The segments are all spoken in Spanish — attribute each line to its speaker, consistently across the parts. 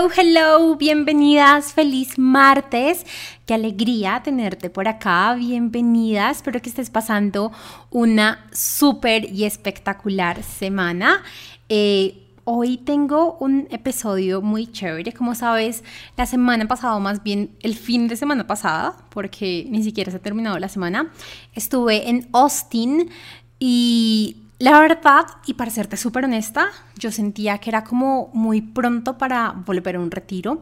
Speaker 1: Hello, hello, bienvenidas, feliz martes. Qué alegría tenerte por acá, bienvenida. Espero que estés pasando una súper y espectacular semana. Eh, hoy tengo un episodio muy chévere. Como sabes, la semana pasada, más bien el fin de semana pasada, porque ni siquiera se ha terminado la semana, estuve en Austin y la verdad, y para serte súper honesta, yo sentía que era como muy pronto para volver a un retiro.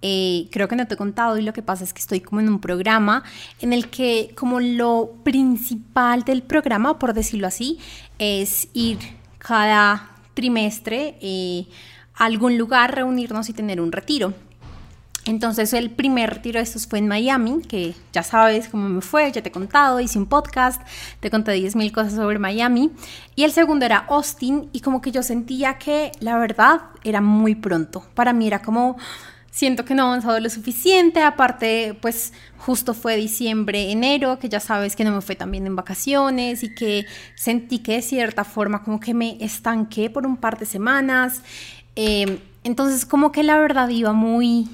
Speaker 1: Eh, creo que no te he contado y lo que pasa es que estoy como en un programa en el que como lo principal del programa, por decirlo así, es ir cada trimestre eh, a algún lugar, reunirnos y tener un retiro. Entonces el primer retiro de estos fue en Miami, que ya sabes cómo me fue, ya te he contado, hice un podcast, te conté 10.000 cosas sobre Miami. Y el segundo era Austin y como que yo sentía que la verdad era muy pronto. Para mí era como, siento que no he avanzado lo suficiente, aparte pues justo fue diciembre, enero, que ya sabes que no me fue tan bien en vacaciones y que sentí que de cierta forma como que me estanqué por un par de semanas. Eh, entonces como que la verdad iba muy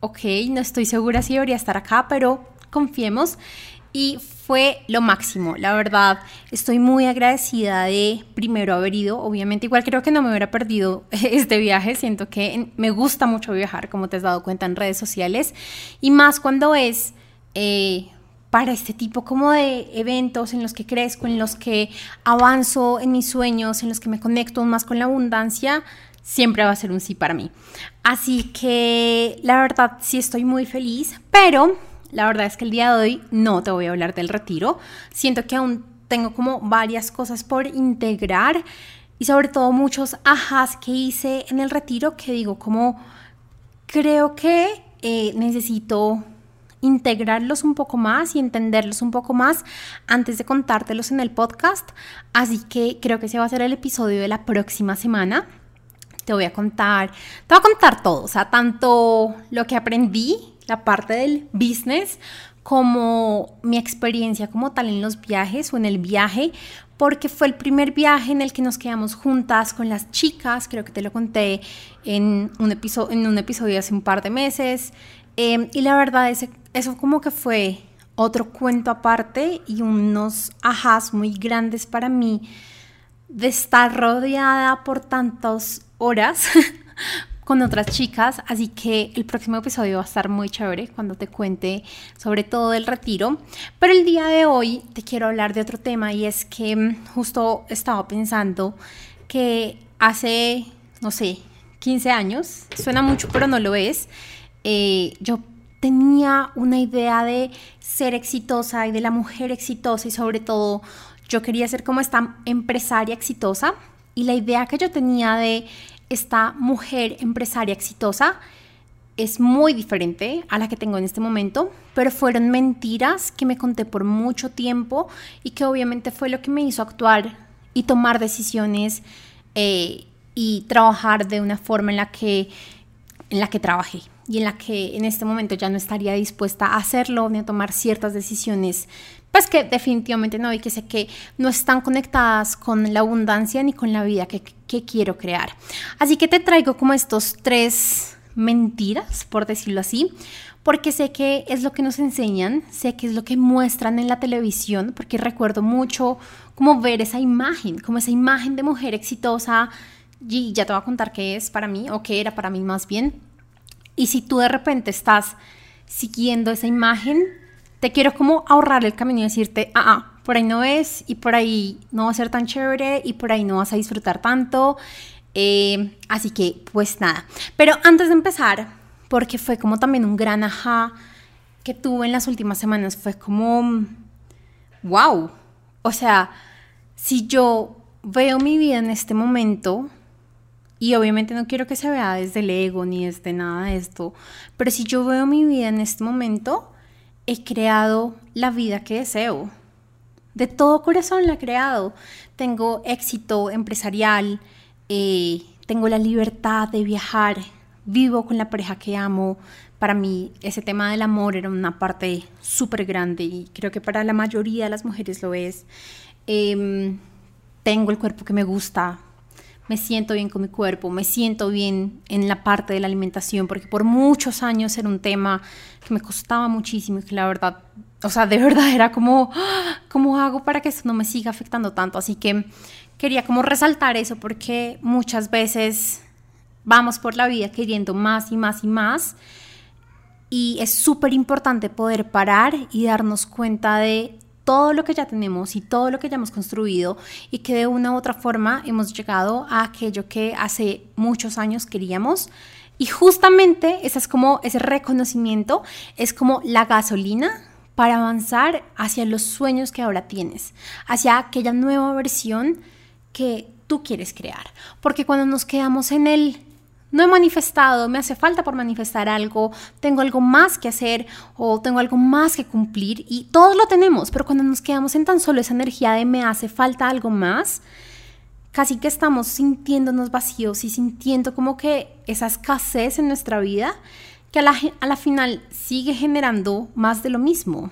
Speaker 1: ok, no estoy segura si debería estar acá, pero confiemos. Y fue lo máximo, la verdad. Estoy muy agradecida de primero haber ido. Obviamente, igual creo que no me hubiera perdido este viaje. Siento que me gusta mucho viajar, como te has dado cuenta en redes sociales. Y más cuando es eh, para este tipo como de eventos en los que crezco, en los que avanzo en mis sueños, en los que me conecto más con la abundancia siempre va a ser un sí para mí. Así que la verdad sí estoy muy feliz, pero la verdad es que el día de hoy no te voy a hablar del retiro. Siento que aún tengo como varias cosas por integrar y sobre todo muchos ajas que hice en el retiro que digo como creo que eh, necesito integrarlos un poco más y entenderlos un poco más antes de contártelos en el podcast. Así que creo que ese va a ser el episodio de la próxima semana te voy a contar, te voy a contar todo, o sea, tanto lo que aprendí, la parte del business, como mi experiencia como tal en los viajes o en el viaje, porque fue el primer viaje en el que nos quedamos juntas con las chicas, creo que te lo conté en un, episodio, en un episodio hace un par de meses, em, y la verdad es, eso como que fue otro cuento aparte y unos ajás muy grandes para mí de estar rodeada por tantos horas con otras chicas, así que el próximo episodio va a estar muy chévere cuando te cuente sobre todo el retiro. Pero el día de hoy te quiero hablar de otro tema y es que mm, justo estaba pensando que hace, no sé, 15 años, suena mucho pero no lo es, eh, yo tenía una idea de ser exitosa y de la mujer exitosa y sobre todo yo quería ser como esta empresaria exitosa y la idea que yo tenía de esta mujer empresaria exitosa es muy diferente a la que tengo en este momento, pero fueron mentiras que me conté por mucho tiempo y que obviamente fue lo que me hizo actuar y tomar decisiones eh, y trabajar de una forma en la que en la que trabajé y en la que en este momento ya no estaría dispuesta a hacerlo ni a tomar ciertas decisiones pues que definitivamente no y que sé que no están conectadas con la abundancia ni con la vida que, que quiero crear. Así que te traigo como estos tres mentiras, por decirlo así, porque sé que es lo que nos enseñan, sé que es lo que muestran en la televisión, porque recuerdo mucho como ver esa imagen, como esa imagen de mujer exitosa, y ya te voy a contar qué es para mí, o qué era para mí más bien. Y si tú de repente estás siguiendo esa imagen, te quiero como ahorrar el camino y decirte, ah, ah, por ahí no es y por ahí no va a ser tan chévere y por ahí no vas a disfrutar tanto. Eh, así que, pues nada. Pero antes de empezar, porque fue como también un gran ajá que tuve en las últimas semanas, fue como, wow. O sea, si yo veo mi vida en este momento, y obviamente no quiero que se vea desde el ego ni desde nada de esto, pero si yo veo mi vida en este momento, he creado la vida que deseo. De todo corazón la he creado. Tengo éxito empresarial, eh, tengo la libertad de viajar, vivo con la pareja que amo. Para mí ese tema del amor era una parte súper grande y creo que para la mayoría de las mujeres lo es. Em, tengo el cuerpo que me gusta, me siento bien con mi cuerpo, me siento bien en la parte de la alimentación, porque por muchos años era un tema que me costaba muchísimo y que la verdad, o sea, de verdad era como, ¿cómo hago para que eso no me siga afectando tanto? Así que quería como resaltar eso porque muchas veces vamos por la vida queriendo más y más y más y es súper importante poder parar y darnos cuenta de todo lo que ya tenemos y todo lo que ya hemos construido y que de una u otra forma hemos llegado a aquello que hace muchos años queríamos. Y justamente ese es como ese reconocimiento, es como la gasolina para avanzar hacia los sueños que ahora tienes, hacia aquella nueva versión que tú quieres crear. Porque cuando nos quedamos en el no he manifestado, me hace falta por manifestar algo, tengo algo más que hacer o tengo algo más que cumplir y todos lo tenemos, pero cuando nos quedamos en tan solo esa energía de me hace falta algo más, casi que estamos sintiéndonos vacíos y sintiendo como que esa escasez en nuestra vida que a la, a la final sigue generando más de lo mismo.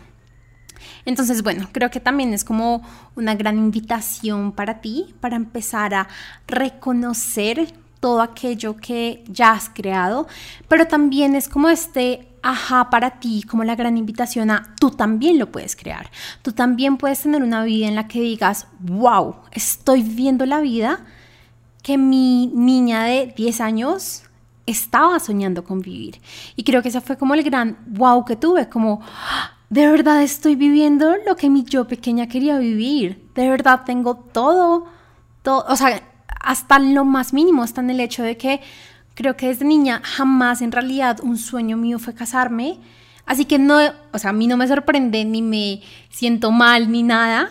Speaker 1: Entonces, bueno, creo que también es como una gran invitación para ti, para empezar a reconocer todo aquello que ya has creado, pero también es como este ajá para ti, como la gran invitación a tú también lo puedes crear. Tú también puedes tener una vida en la que digas, wow, estoy viviendo la vida que mi niña de 10 años estaba soñando con vivir. Y creo que ese fue como el gran wow que tuve, como de verdad estoy viviendo lo que mi yo pequeña quería vivir. De verdad tengo todo, todo, o sea, hasta lo más mínimo, está en el hecho de que creo que desde niña jamás en realidad un sueño mío fue casarme. Así que no, o sea, a mí no me sorprende ni me siento mal ni nada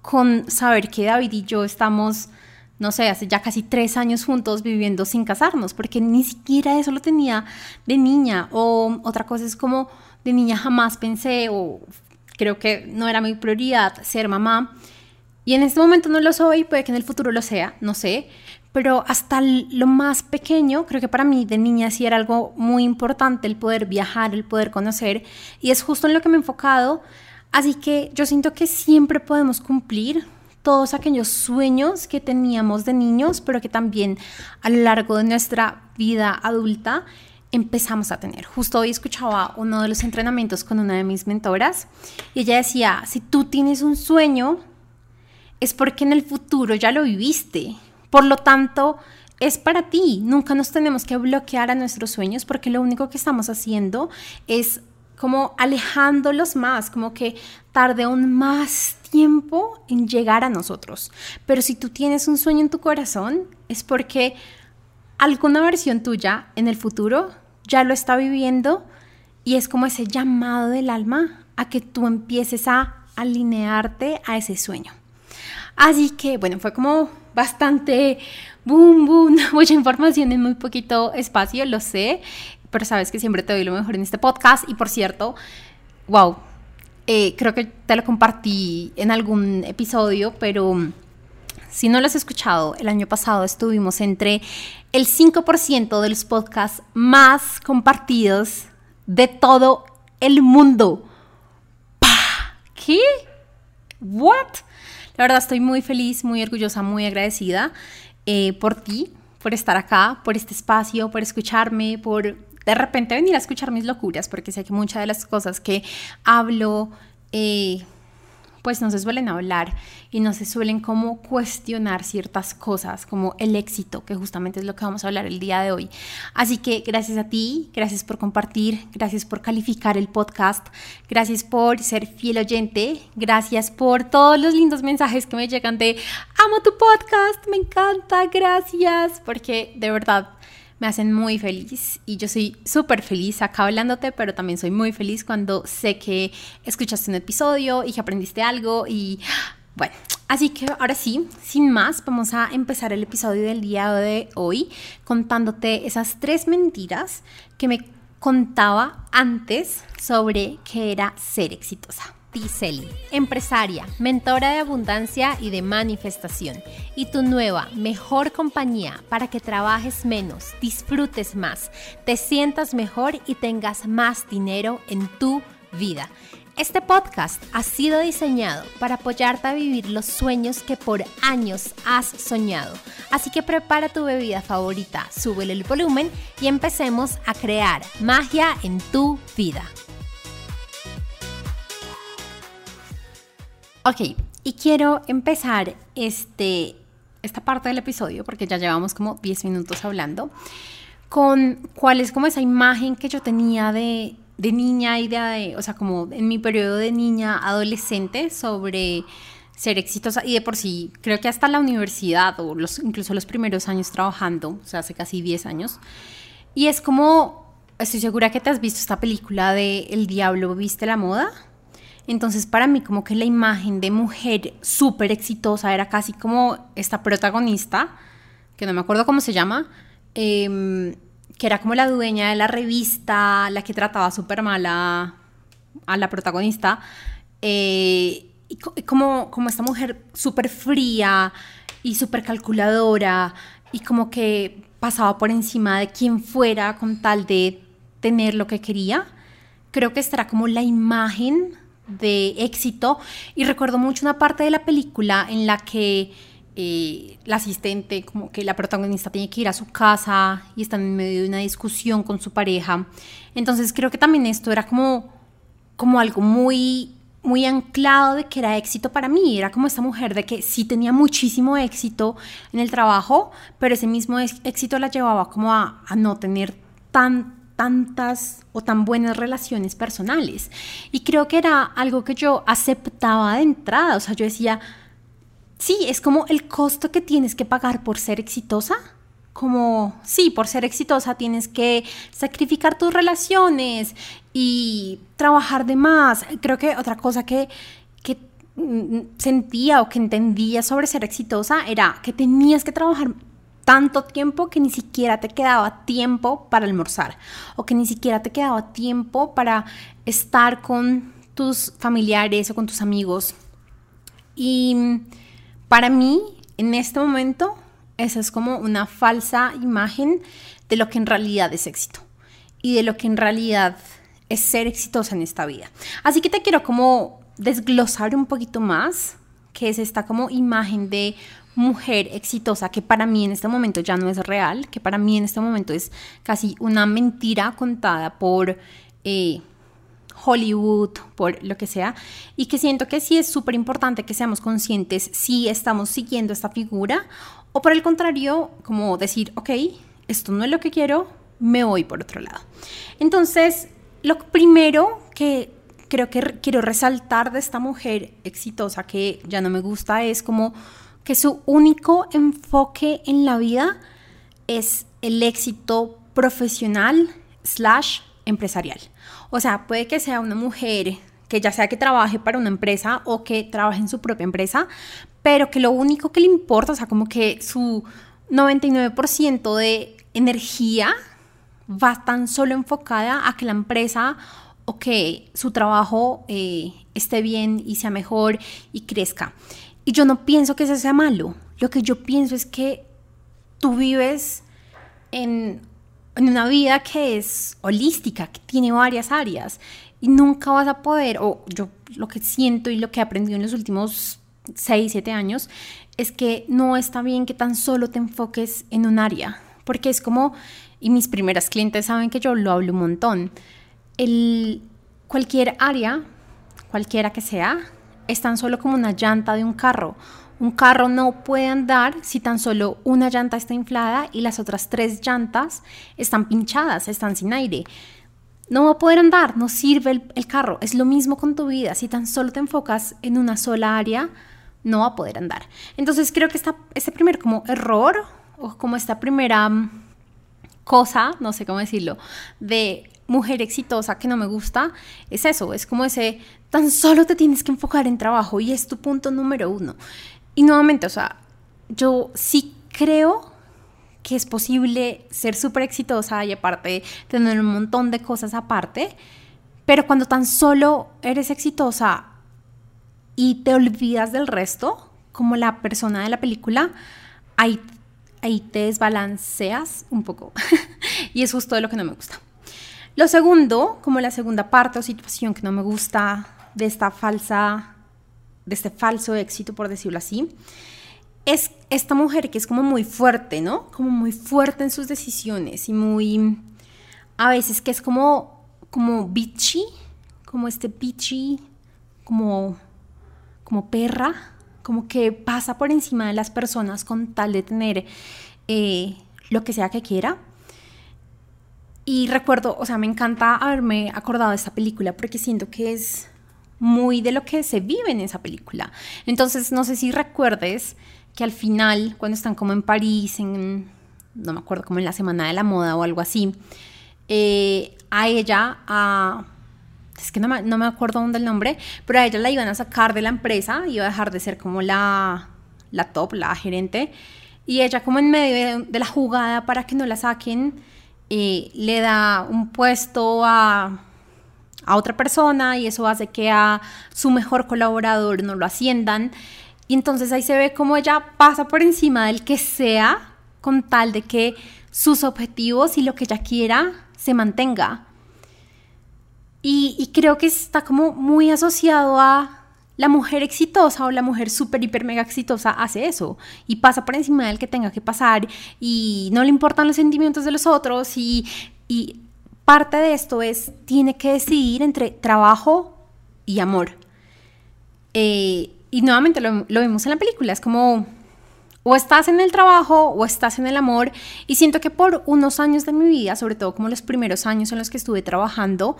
Speaker 1: con saber que David y yo estamos, no sé, hace ya casi tres años juntos viviendo sin casarnos, porque ni siquiera eso lo tenía de niña. O otra cosa es como de niña jamás pensé o creo que no era mi prioridad ser mamá. Y en este momento no lo soy, puede que en el futuro lo sea, no sé. Pero hasta lo más pequeño, creo que para mí de niña sí era algo muy importante el poder viajar, el poder conocer. Y es justo en lo que me he enfocado. Así que yo siento que siempre podemos cumplir todos aquellos sueños que teníamos de niños, pero que también a lo largo de nuestra vida adulta empezamos a tener. Justo hoy escuchaba uno de los entrenamientos con una de mis mentoras y ella decía, si tú tienes un sueño, es porque en el futuro ya lo viviste. Por lo tanto, es para ti. Nunca nos tenemos que bloquear a nuestros sueños porque lo único que estamos haciendo es como alejándolos más, como que tarde aún más tiempo en llegar a nosotros. Pero si tú tienes un sueño en tu corazón, es porque alguna versión tuya en el futuro ya lo está viviendo y es como ese llamado del alma a que tú empieces a alinearte a ese sueño. Así que bueno, fue como bastante boom, boom, mucha información en muy poquito espacio, lo sé, pero sabes que siempre te doy lo mejor en este podcast y por cierto, wow, eh, creo que te lo compartí en algún episodio, pero si no lo has escuchado, el año pasado estuvimos entre el 5% de los podcasts más compartidos de todo el mundo. ¿Qué? ¿What? La verdad estoy muy feliz, muy orgullosa, muy agradecida eh, por ti, por estar acá, por este espacio, por escucharme, por de repente venir a escuchar mis locuras, porque sé que muchas de las cosas que hablo... Eh, pues no se suelen hablar y no se suelen como cuestionar ciertas cosas, como el éxito, que justamente es lo que vamos a hablar el día de hoy. Así que gracias a ti, gracias por compartir, gracias por calificar el podcast, gracias por ser fiel oyente, gracias por todos los lindos mensajes que me llegan de amo tu podcast, me encanta, gracias, porque de verdad me hacen muy feliz y yo soy súper feliz acá hablándote, pero también soy muy feliz cuando sé que escuchaste un episodio y que aprendiste algo y bueno, así que ahora sí, sin más, vamos a empezar el episodio del día de hoy contándote esas tres mentiras que me contaba antes sobre qué era ser exitosa. Tiseli, empresaria, mentora de abundancia y de manifestación, y tu nueva, mejor compañía para que trabajes menos, disfrutes más, te sientas mejor y tengas más dinero en tu vida. Este podcast ha sido diseñado para apoyarte a vivir los sueños que por años has soñado. Así que prepara tu bebida favorita, súbele el volumen y empecemos a crear magia en tu vida. Ok, y quiero empezar este, esta parte del episodio, porque ya llevamos como 10 minutos hablando, con cuál es como esa imagen que yo tenía de de niña y de, o sea, como en mi periodo de niña adolescente sobre ser exitosa y de por sí, creo que hasta la universidad o los, incluso los primeros años trabajando, o sea, hace casi 10 años. Y es como, estoy segura que te has visto esta película de El diablo viste la moda. Entonces para mí como que la imagen de mujer súper exitosa era casi como esta protagonista, que no me acuerdo cómo se llama, eh, que era como la dueña de la revista, la que trataba súper mal a, la protagonista, eh, y como, como esta mujer súper fría y súper calculadora, y como que pasaba por encima de quien fuera con tal de tener lo que quería. Creo que esta era como la imagen de éxito y recuerdo mucho una parte de la película en la que eh, la asistente, como que la protagonista tiene que ir a su casa y están en medio de una discusión con su pareja. Entonces creo que también esto era como, como algo muy, muy anclado de que era éxito para mí. Era como esta mujer de que sí tenía muchísimo éxito en el trabajo, pero ese mismo éxito la llevaba como a, a no tener tan tantas o tan buenas relaciones personales. Y creo que era algo que yo aceptaba de entrada. O sea, yo decía, Sí, es como el costo que tienes que pagar por ser exitosa. Como, sí, por ser exitosa tienes que sacrificar tus relaciones y trabajar de más. Creo que otra cosa que, que mm, sentía o que entendía sobre ser exitosa era que tenías que trabajar tanto tiempo que ni siquiera te quedaba tiempo para almorzar o que ni siquiera te quedaba tiempo para estar con tus familiares o con tus amigos. Y para mí, en este momento, esa es como una falsa imagen de lo que en realidad es éxito y de lo que en realidad es ser exitosa en esta vida. Así que te quiero como desglosar un poquito más, que es esta como imagen de mujer exitosa que para mí en este momento ya no es real, que para mí en este momento es casi una mentira contada por eh, Hollywood, por lo que sea, y que siento que sí es súper importante que seamos conscientes si estamos siguiendo esta figura o por el contrario, como decir, ok, esto no es lo que quiero, me voy por otro lado. Entonces, lo primero que creo que quiero resaltar de esta mujer exitosa que ya no me gusta es como que su único enfoque en la vida es el éxito profesional slash empresarial. O sea, puede que sea una mujer que ya sea que trabaje para una empresa o que trabaje en su propia empresa, pero que lo único que le importa, o sea, como que su 99% de energía va tan solo enfocada a que la empresa o que su trabajo eh, esté bien y sea mejor y crezca. Y yo no pienso que eso sea malo. Lo que yo pienso es que tú vives en en una vida que es holística, que tiene varias áreas y nunca vas a poder, o yo lo que siento y lo que he aprendido en los últimos 6, 7 años, es que no está bien que tan solo te enfoques en un área, porque es como, y mis primeras clientes saben que yo lo hablo un montón, el, cualquier área, cualquiera que sea, es tan solo como una llanta de un carro un carro no puede andar si tan solo una llanta está inflada y las otras tres llantas están pinchadas, están sin aire. No va a poder andar, no sirve el, carro. Es lo mismo con tu vida. Si tan solo te enfocas en una sola área, no va a poder andar. Entonces creo que esta, este primer como error o como esta primera mm, cosa, no sé cómo decirlo, de mujer exitosa que no me gusta, es eso, es como ese, tan solo te tienes que enfocar en trabajo y es tu punto número uno. Y nuevamente, o sea, yo sí creo que es posible ser súper exitosa y aparte tener un montón de cosas aparte, pero cuando tan solo eres exitosa y te olvidas del resto, como la persona de la película, ahí, ahí te desbalanceas un poco. y es justo de lo que no me gusta. Lo segundo, como la segunda parte o situación que no me gusta de esta falsa, de este falso éxito, por decirlo así, es esta mujer que es como muy fuerte, ¿no? Como muy fuerte en sus decisiones y muy, a veces que es como, como bitchy, como este bitchy, como, como perra, como que pasa por encima de las personas con tal de tener eh, lo que sea que quiera. Y recuerdo, o sea, me encanta haberme acordado de esta película porque siento que es muy de lo que se vive en esa película. Entonces, no sé si recuerdes que al final, cuando están como en París, en, no me acuerdo, como en la Semana de la Moda o algo así, eh, a ella, a, es que no me, no me acuerdo dónde el nombre, pero a ella la iban a sacar de la empresa, iba a dejar de ser como la, la top, la gerente, y ella como en medio de, de la jugada para que no la saquen, le da un puesto a, a otra persona y eso hace que a su mejor colaborador no lo asciendan. Y entonces ahí se ve como ella pasa por encima del que sea con tal de que sus objetivos y lo que ella quiera se mantenga. Y, y creo que está como muy asociado a la mujer exitosa o la mujer súper, hiper, mega exitosa hace eso y pasa por encima del que tenga que pasar y no le importan los sentimientos de los otros y, y parte de esto es, tiene que decidir entre trabajo y amor. Eh, y nuevamente lo, lo vimos en la película, es como o estás en el trabajo o estás en el amor. Y siento que por unos años de mi vida, sobre todo como los primeros años en los que estuve trabajando,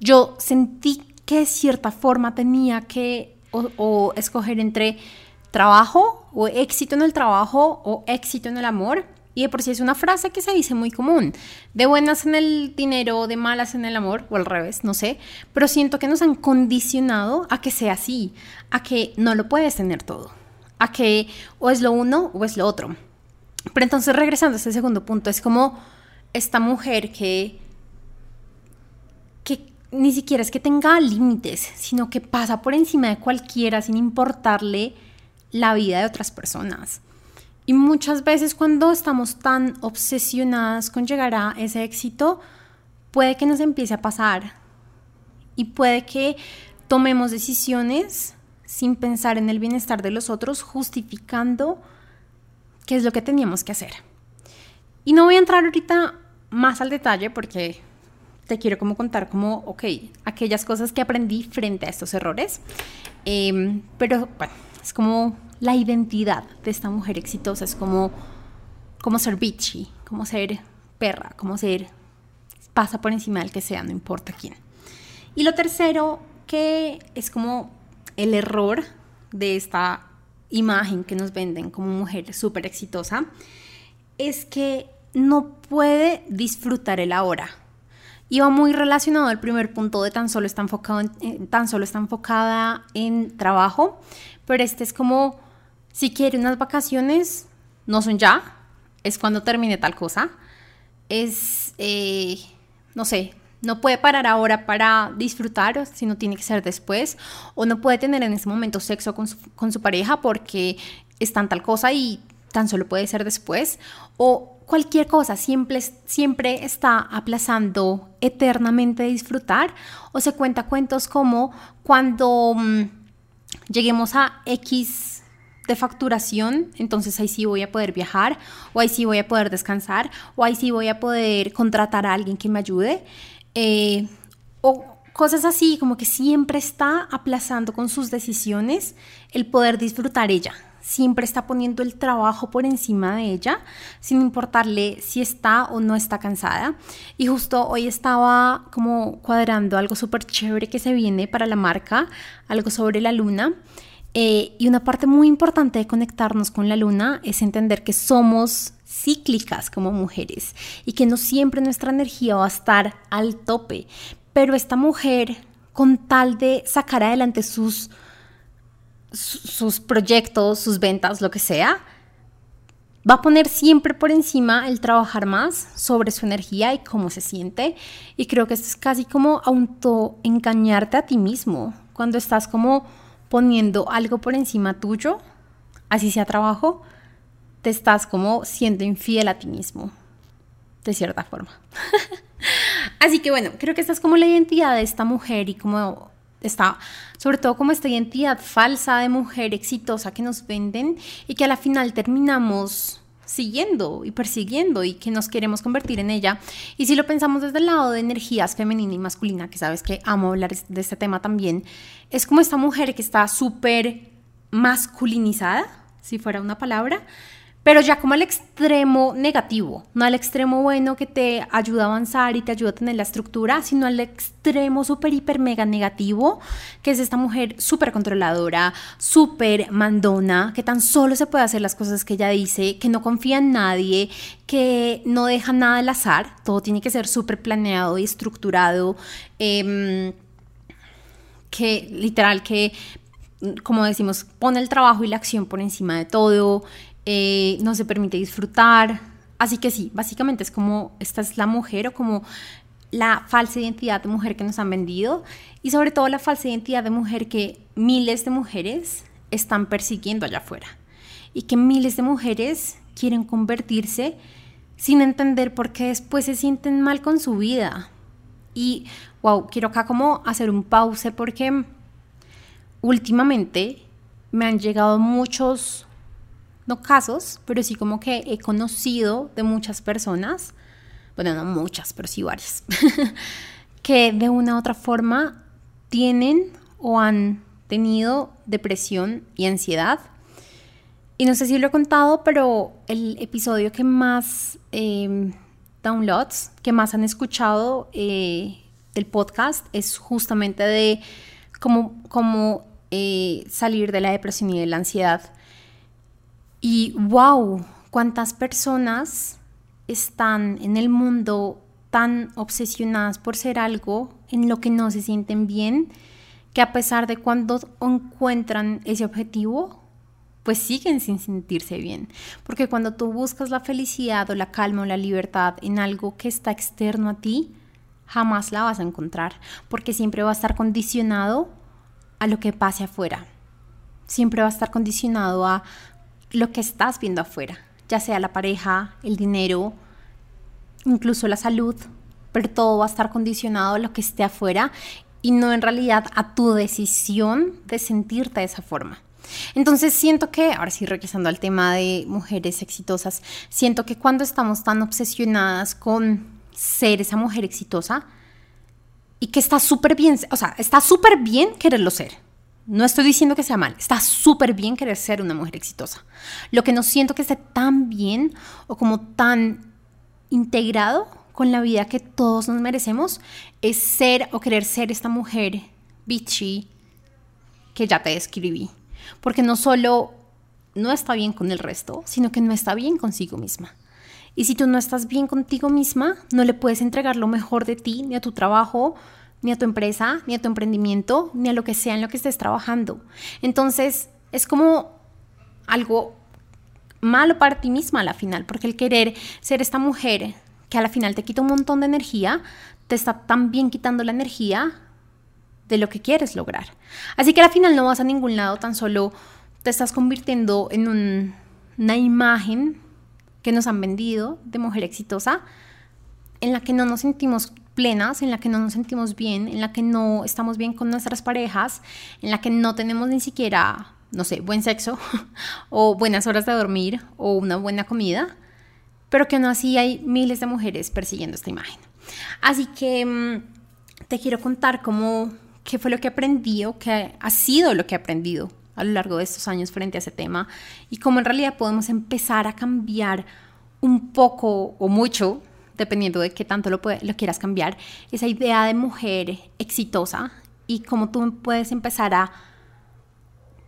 Speaker 1: yo sentí que de cierta forma tenía que o, escoger entre trabajo o éxito en el trabajo o éxito en el amor. Y de por sí es una frase que se dice muy común. De buenas en el dinero, de malas en el amor, o al revés, no sé. Pero siento que nos han condicionado a que sea así, a que no lo puedes tener todo, a que o es lo uno o es lo otro. Pero entonces regresando a este segundo punto, es como esta mujer que ni siquiera es que tenga límites, sino que pasa por encima de cualquiera sin importarle la vida de otras personas. Y muchas veces cuando estamos tan obsesionadas con llegar a ese éxito, puede que nos empiece a pasar y puede que tomemos decisiones sin pensar en el bienestar de los otros, justificando qué es lo que teníamos que hacer. Y no voy a entrar ahorita más al detalle porque te quiero como contar como, ok, aquellas cosas que aprendí frente a estos errores. Em, pero bueno, es como la identidad de esta mujer exitosa, es como, ser bitchy, como ser perra, como ser pasa por encima del que sea, no importa quién. Y lo tercero, que es como el error de esta imagen que nos venden como mujer súper exitosa, es que no puede disfrutar el ahora y va muy relacionado al primer punto de tan solo está enfocado en, tan solo está enfocada en trabajo, pero este es como si quiere unas vacaciones no son ya, es cuando termine tal cosa, es eh, no sé, no puede parar ahora para disfrutar, sino tiene que ser después, o no puede tener en ese momento sexo con su, con su pareja porque está en tal cosa y tan solo puede ser después, o cualquier cosa, siempre, siempre está aplazando eternamente disfrutar o se cuenta cuentos como cuando mm, lleguemos a X de facturación, entonces ahí sí voy a poder viajar, o ahí sí voy a poder descansar, o ahí sí voy a poder contratar a alguien que me ayude, eh, o cosas así, como que siempre está aplazando con sus decisiones el poder disfrutar ella siempre está poniendo el trabajo por encima de ella, sin importarle si está o no está cansada. Y justo hoy estaba como cuadrando algo súper chévere que se viene para la marca, algo sobre la luna. Eh, y una parte muy importante de conectarnos con la luna es entender que somos cíclicas como mujeres y que no siempre nuestra energía va a estar al tope. Pero esta mujer, con tal de sacar adelante sus sus proyectos, sus ventas, lo que sea, va a poner siempre por encima el trabajar más sobre su energía y cómo se siente. Y creo que esto es casi como autoengañarte a ti mismo, cuando estás como poniendo algo por encima tuyo, así sea trabajo, te estás como siendo infiel a ti mismo, de cierta forma. así que bueno, creo que esta es como la identidad de esta mujer y como está sobre todo como esta identidad falsa de mujer exitosa que nos venden y que a la final terminamos siguiendo y persiguiendo y que nos queremos convertir en ella. Y si lo pensamos desde el lado de energías femenina y masculina, que sabes que amo hablar de este tema también, es como esta mujer que está súper masculinizada, si fuera una palabra, pero ya como al extremo negativo, no al extremo bueno que te ayuda a avanzar y te ayuda a tener la estructura, sino al extremo súper, hiper, mega negativo, que es esta mujer súper controladora, súper mandona, que tan solo se puede hacer las cosas que ella dice, que no confía en nadie, que no deja nada al azar, todo tiene que ser súper planeado y estructurado, em, que literal que como decimos, pone el trabajo y la acción por encima de todo, eh, no se permite disfrutar. Así que sí, básicamente es como, esta es la mujer o como la falsa identidad de mujer que nos han vendido y sobre todo la falsa identidad de mujer que miles de mujeres están persiguiendo allá afuera y que miles de mujeres quieren convertirse sin entender por qué después se sienten mal con su vida. Y, wow, quiero acá como hacer un pause porque últimamente me han llegado muchos no casos, pero sí como que he conocido de muchas personas, bueno, no muchas, pero sí varias, que de una u otra forma tienen o han tenido depresión y ansiedad. Y no sé si lo he contado, pero el episodio que más em, downloads, que más han escuchado eh, del podcast es justamente de cómo, eh, salir de la depresión y de la ansiedad. Y wow, cuántas personas están en el mundo tan obsesionadas por ser algo en lo que no se sienten bien, que a pesar de cuando encuentran ese objetivo, pues siguen sin sentirse bien. Porque cuando tú buscas la felicidad o la calma o la libertad en algo que está externo a ti, jamás la vas a encontrar, porque siempre va a estar condicionado a lo que pase afuera. Siempre va a estar condicionado a lo que estás viendo afuera, ya sea la pareja, el dinero, incluso la salud, pero todo va a estar condicionado a lo que esté afuera y no en realidad a tu decisión de sentirte de esa forma. Entonces siento que, ahora sí regresando al tema de mujeres exitosas, siento que cuando estamos tan obsesionadas con ser esa mujer exitosa y que está súper bien, o sea, está súper bien quererlo ser, no estoy diciendo que sea mal, está súper bien querer ser una mujer exitosa. Lo que no siento que esté tan bien o como tan integrado con la vida que todos nos merecemos es ser o querer ser esta mujer bitchy que ya te describí. Porque no solo no está bien con el resto, sino que no está bien consigo misma. Y si tú no estás bien contigo misma, no le puedes entregar lo mejor de ti, ni a tu trabajo, ni a tu empresa, ni a tu emprendimiento, ni a lo que sea en lo que estés trabajando. Entonces, es como algo malo para ti misma a la final, porque el querer ser esta mujer que a la final te quita un montón de energía, te está también quitando la energía de lo que quieres lograr. Así que al final no vas a ningún lado, tan solo te estás convirtiendo en una imagen que nos han vendido de mujer exitosa, en la que no nos sentimos plenas, en la que no nos sentimos bien, en la que no estamos bien con nuestras parejas, en la que no tenemos ni siquiera, no sé, buen sexo o buenas horas de dormir o una buena comida, pero que no así hay miles de mujeres persiguiendo esta imagen. Así que mm, te quiero contar cómo, qué fue lo que aprendí o qué ha sido lo que he aprendido a lo largo de estos años frente a ese tema y cómo en realidad podemos empezar a cambiar un poco o mucho dependiendo de qué tanto lo, lo quieras cambiar, esa idea de mujer exitosa y cómo tú puedes empezar a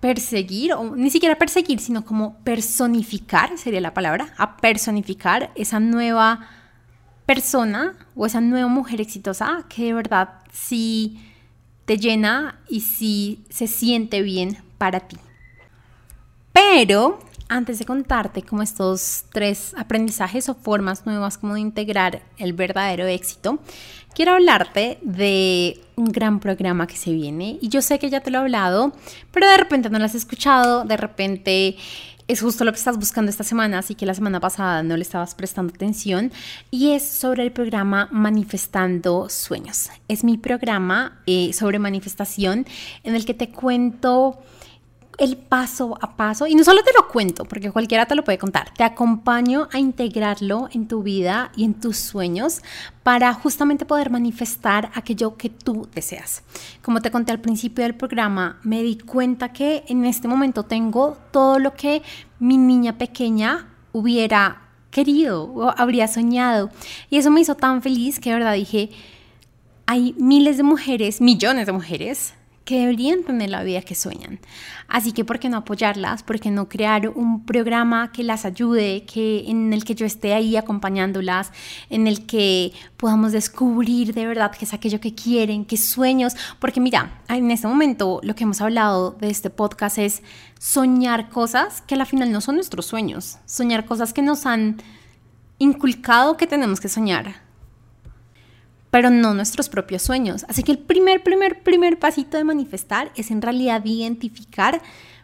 Speaker 1: perseguir, o ni siquiera perseguir, sino como personificar, sería la palabra, a personificar esa nueva persona o esa nueva mujer exitosa que de verdad sí te llena y sí se siente bien para ti. Pero antes de contarte como estos tres aprendizajes o formas nuevas como de integrar el verdadero éxito, quiero hablarte de un gran programa que se viene y yo sé que ya te lo he hablado, pero de repente no lo has escuchado, de repente es justo lo que estás buscando esta semana, así que la semana pasada no le estabas prestando atención, y es sobre el programa Manifestando Sueños. Es mi programa eh, sobre manifestación en el que te cuento el paso a paso, y no solo te lo cuento, porque cualquiera te lo puede contar, te acompaño a integrarlo en tu vida y en tus sueños para justamente poder manifestar aquello que tú deseas. Como te conté al principio del programa, me di cuenta que en este momento tengo todo lo que mi niña pequeña hubiera querido o habría soñado. Y eso me hizo tan feliz que de verdad dije, hay miles de mujeres, millones de mujeres que deberían tener la vida que sueñan. Así que, ¿por qué no apoyarlas? ¿Por qué no crear un programa que las ayude, que, en el que yo esté ahí acompañándolas, en el que podamos descubrir de verdad qué es aquello que quieren, qué sueños? Porque mira, en este momento lo que hemos hablado de este podcast es soñar cosas que al final no son nuestros sueños, soñar cosas que nos han inculcado que tenemos que soñar pero no nuestros propios sueños. Así que el primer, primer, primer pasito de manifestar es en realidad identificar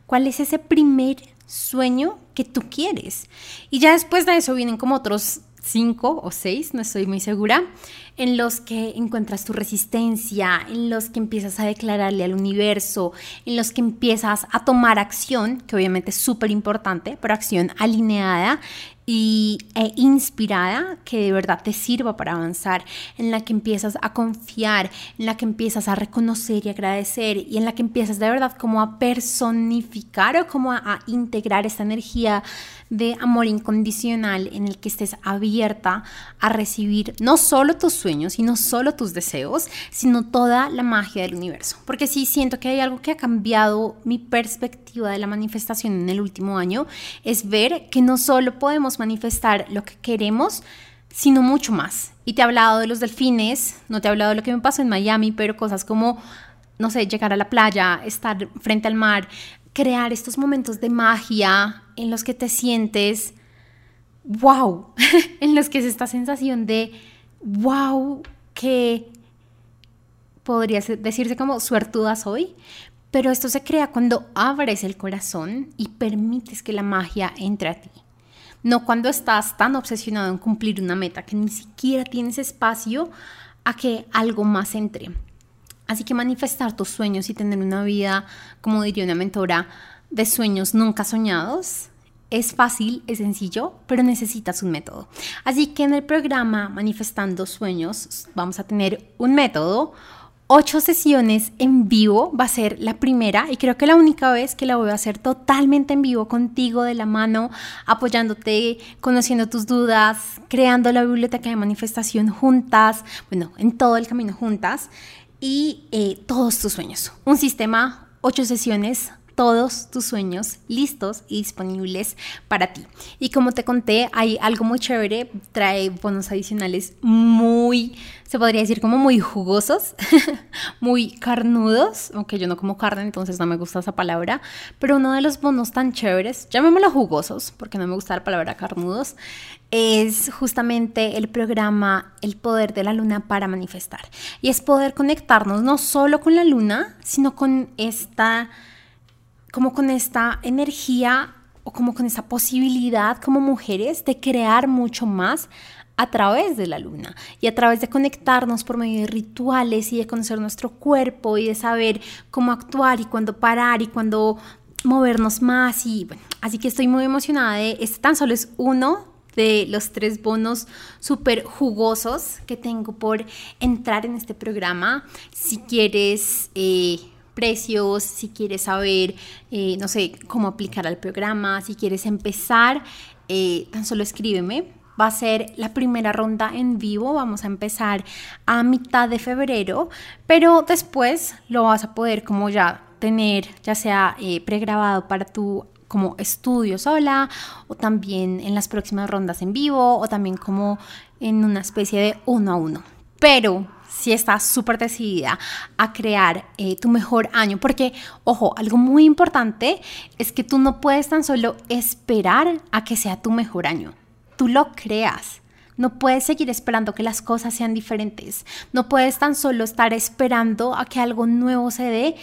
Speaker 1: cuál es ese primer sueño que tú quieres. Y ya después de eso vienen como otros cinco o seis, no estoy muy segura, en los que encuentras tu resistencia, en los que empiezas a declararle al universo, en los que empiezas a tomar acción, que obviamente es súper importante, pero acción alineada y e inspirada que de verdad te sirva para avanzar, en la que empiezas a confiar, en la que empiezas a reconocer y agradecer y en la que empiezas de verdad como a personificar o como a, integrar esta energía de amor incondicional en el que estés abierta a recibir no solo tus sueños y no solo tus deseos, sino toda la magia del universo. Porque sí siento que hay algo que ha cambiado mi perspectiva de la manifestación en el último año, es ver que no solo podemos manifestar lo que queremos, sino mucho más. Y te he hablado de los delfines, no te he hablado de lo que me pasó en Miami, pero cosas como, no sé, llegar a la playa, estar frente al mar, crear estos momentos de magia en los que te sientes, wow, en los que es esta sensación de, wow, que podría decirse como suertuda soy, pero esto se crea cuando abres el corazón y permites que la magia entre a ti no cuando estás tan obsesionado en cumplir una meta que ni siquiera tienes espacio a que algo más entre. Así que manifestar tus sueños y tener una vida, como diría una mentora, de sueños nunca soñados, es fácil, es sencillo, pero necesitas un método. Así que en el programa Manifestando Sueños vamos a tener un método, ocho sesiones en vivo. Va a ser la primera y creo que la única vez que la voy a hacer totalmente en vivo contigo de la mano, apoyándote, conociendo tus dudas, creando la biblioteca de manifestación juntas, bueno, en todo el camino juntas y eh, todos tus sueños. Un sistema, ocho sesiones todos tus sueños listos y disponibles para ti. Y como te conté, hay algo muy chévere, trae bonos adicionales muy, se podría decir como muy jugosos, muy carnudos, aunque yo no como carne, entonces no me gusta esa palabra, pero uno de los bonos tan chéveres, llamémoslo jugosos, porque no me gusta la palabra carnudos, es justamente el programa El Poder de la Luna para manifestar. Y es poder conectarnos no solo con la luna, sino con esta como con esta energía o como con esta posibilidad como mujeres de crear mucho más a través de la luna y a través de conectarnos por medio de rituales y de conocer nuestro cuerpo y de saber cómo actuar y cuándo parar y cuándo movernos más y bueno, así que estoy muy emocionada de este tan solo es uno de los tres bonos súper jugosos que tengo por entrar en este programa. Si quieres eh, precios, si quieres saber, eh, no sé, cómo aplicar al programa, si quieres empezar, eh, tan solo escríbeme. Va a ser la primera ronda en vivo, vamos a empezar a mitad de febrero, pero después lo vas a poder como ya tener, ya sea eh, pregrabado para tu como estudio sola o también en las próximas rondas en vivo o también como en una especie de uno a uno. Pero si estás súper decidida a crear eh, tu mejor año, porque, ojo, algo muy importante es que tú no puedes tan solo esperar a que sea tu mejor año, tú lo creas. No puedes seguir esperando que las cosas sean diferentes. No puedes tan solo estar esperando a que algo nuevo se dé.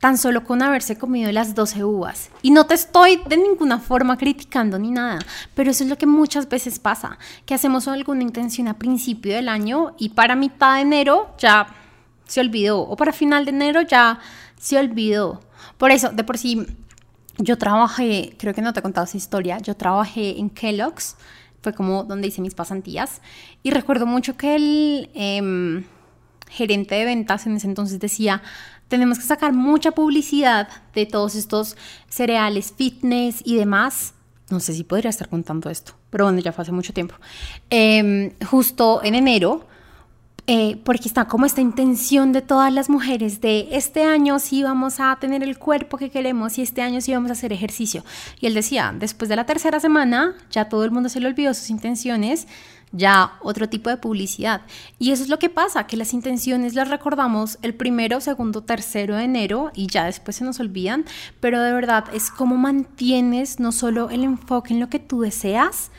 Speaker 1: Tan solo con haberse comido las 12 uvas. Y no te estoy de ninguna forma criticando ni nada, pero eso es lo que muchas veces pasa, que hacemos alguna intención a principio del año y para mitad de enero ya se olvidó, o para final de enero ya se olvidó. Por eso, de por sí, yo trabajé, creo que no te he contado esa historia, yo trabajé en Kellogg's, fue como donde hice mis pasantías, y recuerdo mucho que el em, gerente de ventas en ese entonces decía, tenemos que sacar mucha publicidad de todos estos cereales fitness y demás. No sé si podría estar contando esto, pero bueno, ya fue hace mucho tiempo. Em, justo en enero, eh, porque está como esta intención de todas las mujeres de este año sí vamos a tener el cuerpo que queremos y este año sí vamos a hacer ejercicio. Y él decía, después de la tercera semana ya todo el mundo se le olvidó sus intenciones, ya otro tipo de publicidad. Y eso es lo que pasa, que las intenciones las recordamos el primero, segundo, tercero de enero y ya después se nos olvidan, pero de verdad es como mantienes no solo el enfoque en lo que tú deseas,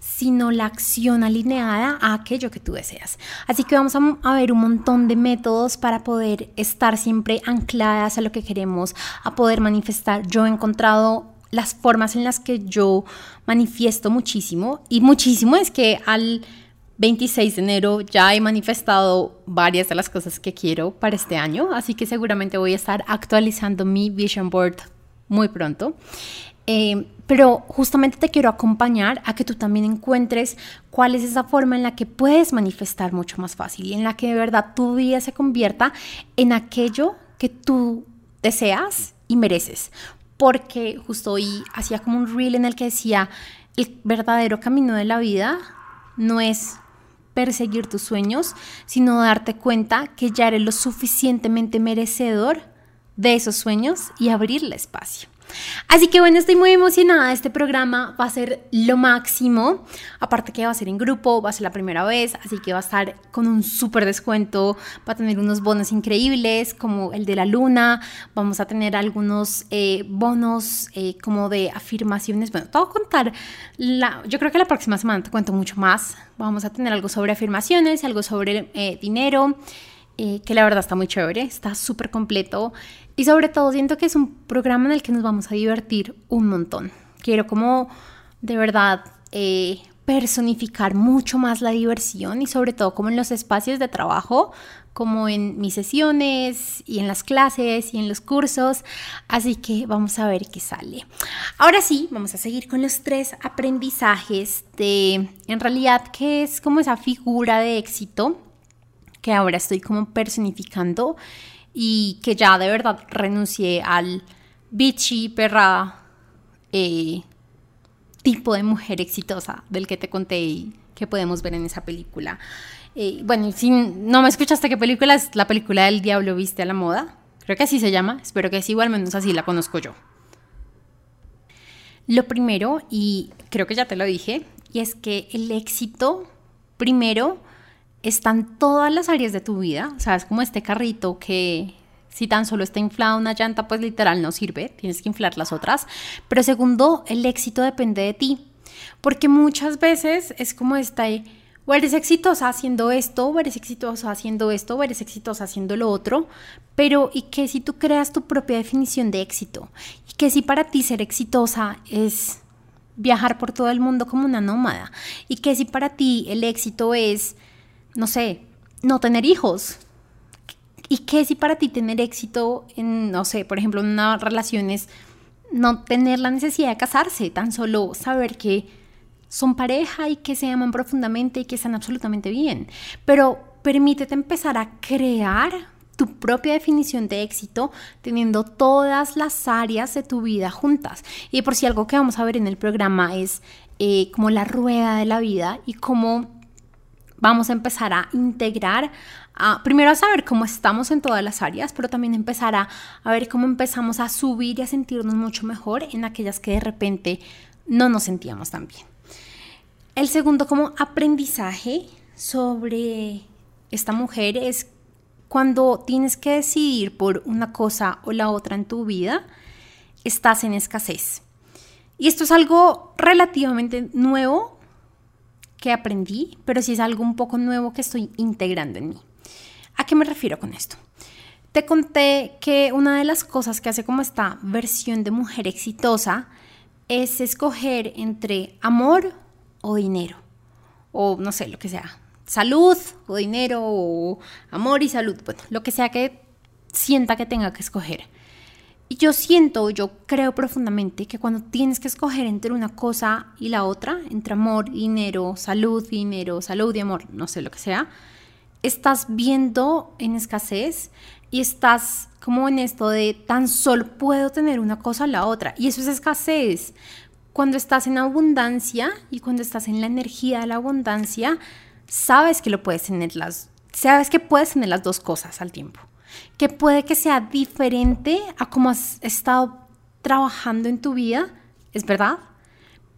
Speaker 1: sino la acción alineada a aquello que tú deseas. Así que vamos a, ver un montón de métodos para poder estar siempre ancladas a lo que queremos, a poder manifestar. Yo he encontrado las formas en las que yo manifiesto muchísimo y muchísimo es que al 26 de enero ya he manifestado varias de las cosas que quiero para este año, así que seguramente voy a estar actualizando mi vision board muy pronto. Eh, pero justamente te quiero acompañar a que tú también encuentres cuál es esa forma en la que puedes manifestar mucho más fácil y en la que de verdad tu vida se convierta en aquello que tú deseas y mereces. Porque justo hoy hacía como un reel en el que decía, el verdadero camino de la vida no es perseguir tus sueños, sino darte cuenta que ya eres lo suficientemente merecedor de esos sueños y abrirle espacio. Así que bueno, estoy muy emocionada. Este programa va a ser lo máximo. Aparte que va a ser en grupo, va a ser la primera vez, así que va a estar con un súper descuento. Va a tener unos bonos increíbles como el de la luna. Vamos a tener algunos eh, bonos eh, como de afirmaciones. Bueno, te voy a contar. Yo creo que la próxima semana te cuento mucho más. Vamos a tener algo sobre afirmaciones, algo sobre eh, dinero. Que la verdad está muy chévere, está súper completo. Y sobre todo siento que es un programa en el que nos vamos a divertir un montón. Quiero como de verdad eh, personificar mucho más la diversión y sobre todo como en los espacios de trabajo, como en mis sesiones y en las clases y en los cursos. Así que vamos a ver qué sale. Ahora sí, vamos a seguir con los tres aprendizajes de, en realidad, qué es como esa figura de éxito que ahora estoy como personificando y que ya de verdad renuncié al bitchy, perra, eh, tipo de mujer exitosa del que te conté y que podemos ver en esa película. Eh, bueno, si no me escuchaste qué película es la película del diablo viste a la moda, creo que así se llama, espero que sí, igual menos así la conozco yo. Lo primero, y creo que ya te lo dije, y es que el éxito primero están todas las áreas de tu vida, o sea, es como este carrito que si tan solo está inflada una llanta, pues literal no sirve, tienes que inflar las otras. Pero segundo, el éxito depende de ti, porque muchas veces es como esta, o eres exitosa haciendo esto, o eres exitosa haciendo esto, o eres exitosa haciendo lo otro, pero ¿y qué si tú creas tu propia definición de éxito? ¿Y qué si para ti ser exitosa es viajar por todo el mundo como una nómada? ¿Y qué si para ti el éxito es no sé, no tener hijos. ¿Y qué si para ti tener éxito en, no sé, por ejemplo, en una relación es no tener la necesidad de casarse, tan solo saber que son pareja y que se aman profundamente y que están absolutamente bien. Pero permítete empezar a crear tu propia definición de éxito teniendo todas las áreas de tu vida juntas. Y por si algo que vamos a ver en el programa es eh, como la rueda de la vida y cómo vamos a empezar a integrar, primero a saber cómo estamos en todas las áreas, pero también empezar a, a ver cómo empezamos a subir y a sentirnos mucho mejor en aquellas que de repente no nos sentíamos tan bien. El segundo como aprendizaje sobre esta mujer es cuando tienes que decidir por una cosa o la otra en tu vida, estás en escasez. Y esto es algo relativamente nuevo que aprendí, pero sí es algo un poco nuevo que estoy integrando en mí. ¿A qué me refiero con esto? te conté que una de las cosas que hace como esta versión de mujer exitosa es escoger entre amor o dinero, o no sé, lo que sea, salud o dinero, o amor y salud, bueno, lo que sea que sienta que tenga que escoger. Y yo siento, yo creo profundamente que cuando tienes que escoger entre una cosa y la otra, entre amor, dinero, salud, dinero, salud y amor, no sé lo que sea, estás viendo en escasez y estás como en esto de tan solo puedo tener una cosa o la otra. Y eso es escasez. Cuando estás en abundancia y cuando estás en la energía de la abundancia, sabes que lo puedes tener las, sabes que puedes tener las dos cosas al tiempo. Que puede que sea diferente a cómo has estado trabajando en tu vida, es verdad,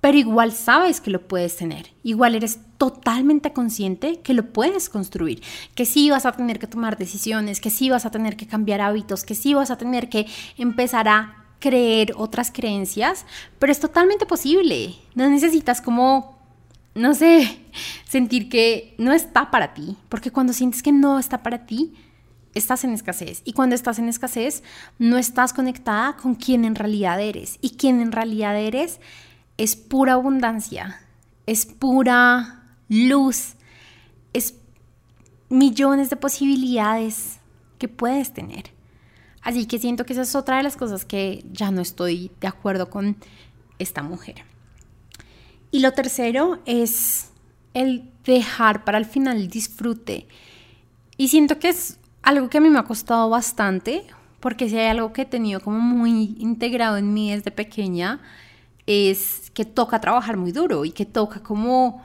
Speaker 1: pero igual sabes que lo puedes tener, igual eres totalmente consciente que lo puedes construir, que sí vas a tener que tomar decisiones, que sí vas a tener que cambiar hábitos, que sí vas a tener que empezar a creer otras creencias, pero es totalmente posible. No necesitas como, no sé, sentir que no está para ti, porque cuando sientes que no está para ti, estás en escasez. Y cuando estás en escasez, no estás conectada con quien en realidad eres. Y quien en realidad eres es pura abundancia, es pura luz, es millones de posibilidades que puedes tener. Así que siento que esa es otra de las cosas que ya no estoy de acuerdo con esta mujer. Y lo tercero es el dejar para el final el disfrute. Y siento que es algo que a mí me ha costado bastante, porque si hay algo que he tenido como muy integrado en mí desde pequeña, es que toca trabajar muy duro y que toca como,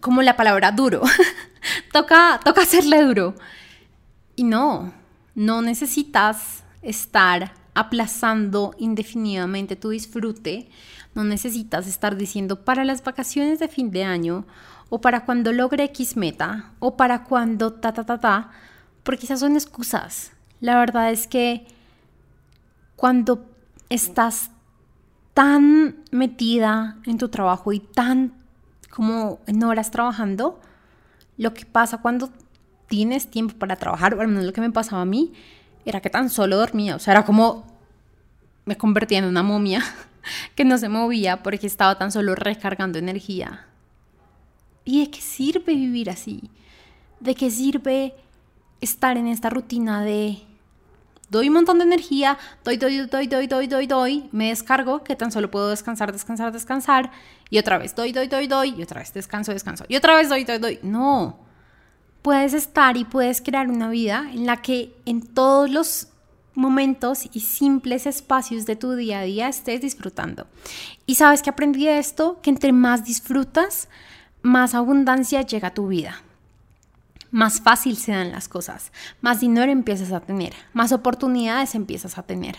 Speaker 1: como la palabra duro, toca, toca hacerle duro. Y no, no necesitas estar aplazando indefinidamente tu disfrute, no necesitas estar diciendo para las vacaciones de fin de año o para cuando logre X meta o para cuando ta ta ta ta, porque esas son excusas. La verdad es que cuando estás tan metida en tu trabajo y tan como en horas trabajando, lo que pasa cuando tienes tiempo para trabajar, al menos lo que me pasaba a mí, era que tan solo dormía, o sea, era como me convertía en una momia que no se movía porque estaba tan solo recargando energía. ¿Y de qué sirve vivir así? ¿De qué sirve estar en esta rutina de doy un montón de energía, doy, doy, doy, doy, doy, doy, doy, me descargo, que tan solo puedo descansar, descansar, descansar, y otra vez doy, doy, doy, doy, y otra vez descanso, descanso, y otra vez doy, doy, doy. No, puedes estar y puedes crear una vida en la que en todos los momentos y simples espacios de tu día a día estés disfrutando. Y sabes que aprendí de esto, que entre más disfrutas, más abundancia llega a tu vida más fácil se dan las cosas, más dinero empiezas a tener, más oportunidades empiezas a tener.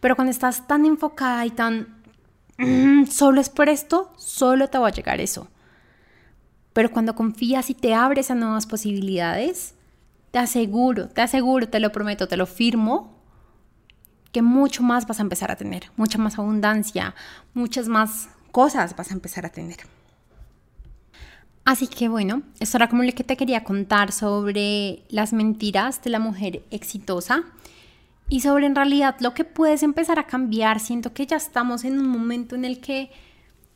Speaker 1: Pero cuando estás tan enfocada y tan solo es por esto, solo te va a llegar eso. Pero cuando confías y te abres a nuevas posibilidades, te aseguro, te aseguro, te lo prometo, te lo firmo, que mucho más vas a empezar a tener, mucha más abundancia, muchas más cosas vas a empezar a tener. Así que bueno, esto era como lo que te quería contar sobre las mentiras de la mujer exitosa y sobre en realidad lo que puedes empezar a cambiar. Siento que ya estamos en un momento en el que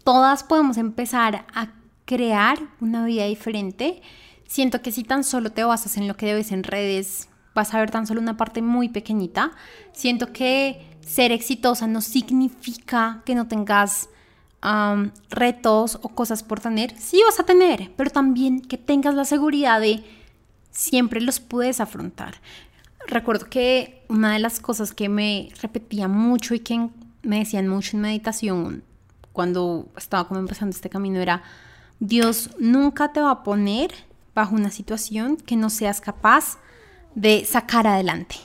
Speaker 1: todas podemos empezar a crear una vida diferente. Siento que si tan solo te basas en lo que debes en redes, vas a ver tan solo una parte muy pequeñita. Siento que ser exitosa no significa que no tengas retos o cosas por tener, sí vas a tener, pero también que tengas la seguridad de siempre los puedes afrontar. Recuerdo que una de las cosas que me repetía mucho y que me decían mucho en meditación cuando estaba como empezando este camino era, Dios nunca te va a poner bajo una situación que no seas capaz de sacar adelante.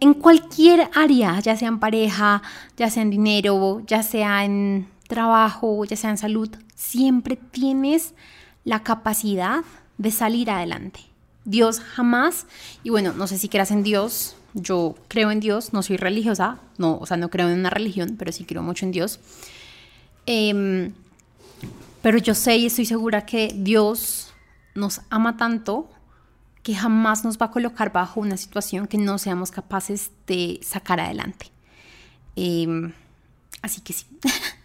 Speaker 1: En cualquier área, ya sea en pareja, ya sea en dinero, ya sea en trabajo, ya sea en salud, siempre tienes la capacidad de salir adelante. Dios jamás, y bueno, no sé si creas en Dios, yo creo en Dios, no soy religiosa, no, o sea, no creo en una religión, pero sí creo mucho en Dios. Em, pero yo sé y estoy segura que Dios nos ama tanto que jamás nos va a colocar bajo una situación que no seamos capaces de sacar adelante. Em, así que sí.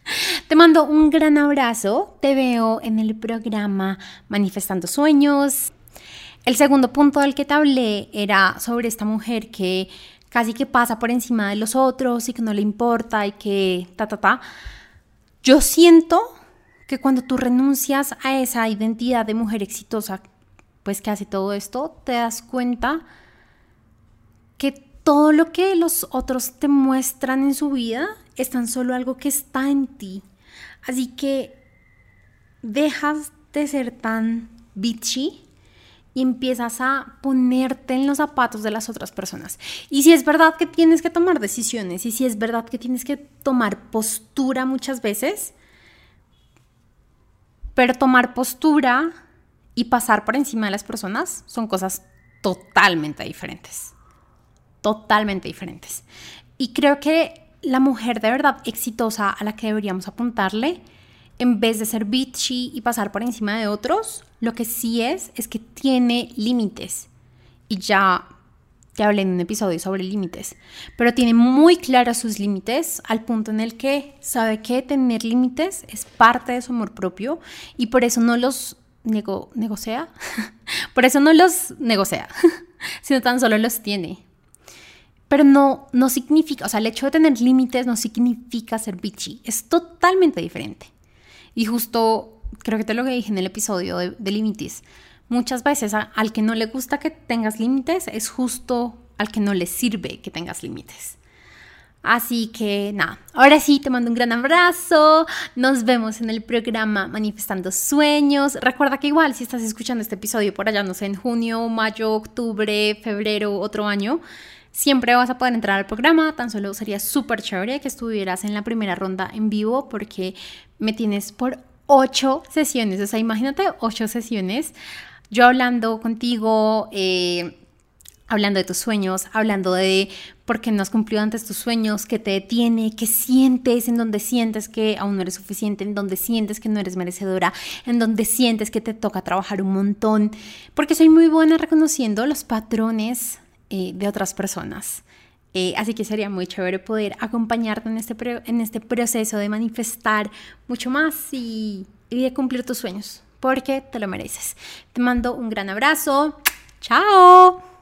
Speaker 1: Te mando un gran abrazo. Te veo en el programa Manifestando Sueños. El segundo punto del que te hablé era sobre esta mujer que casi que pasa por encima de los otros y que no le importa y que ta, ta, ta. Yo siento que cuando tú renuncias a esa identidad de mujer exitosa, pues que hace todo esto, te das cuenta que todo lo que los otros te muestran en su vida es tan solo algo que está en ti. Así que dejas de ser tan bitchy y empiezas a ponerte en los zapatos de las otras personas. Y si es verdad que tienes que tomar decisiones y si es verdad que tienes que tomar postura muchas veces, pero tomar postura y pasar por encima de las personas son cosas totalmente diferentes. Totalmente diferentes. Y creo que la mujer de verdad exitosa a la que deberíamos apuntarle, en vez de ser bitchy y pasar por encima de otros, lo que sí es es que tiene límites. Y ya te hablé en un episodio sobre límites, pero tiene muy claros sus límites al punto en el que sabe que tener límites es parte de su amor propio y por eso no los nego negocia, por eso no los negocia, sino tan solo los tiene. Pero no, no significa, o sea, el hecho de tener límites no significa ser bitchy, es totalmente diferente. Y justo, creo que te lo dije en el episodio de, límites, muchas veces al que no le gusta que tengas límites es justo al que no le sirve que tengas límites. Así que nada, ahora sí te mando un gran abrazo. Nos vemos en el programa Manifestando Sueños. Recuerda que igual si estás escuchando este episodio por allá, no sé, en junio, mayo, octubre, febrero, otro año, siempre vas a poder entrar al programa. Tan solo sería súper chévere que estuvieras en la primera ronda en vivo porque me tienes por ocho sesiones. O sea, imagínate ocho sesiones. Yo hablando contigo. Eh, hablando de tus sueños, hablando de por qué no has cumplido antes tus sueños, qué te detiene, qué sientes, en donde sientes que aún no eres suficiente, en donde sientes que no eres merecedora, en donde sientes que te toca trabajar un montón, porque soy muy buena reconociendo los patrones de otras personas. Eh, así que sería muy chévere poder acompañarte en este, en este proceso de manifestar mucho más y, y de cumplir tus sueños, porque te lo mereces. Te mando un gran abrazo. Chao.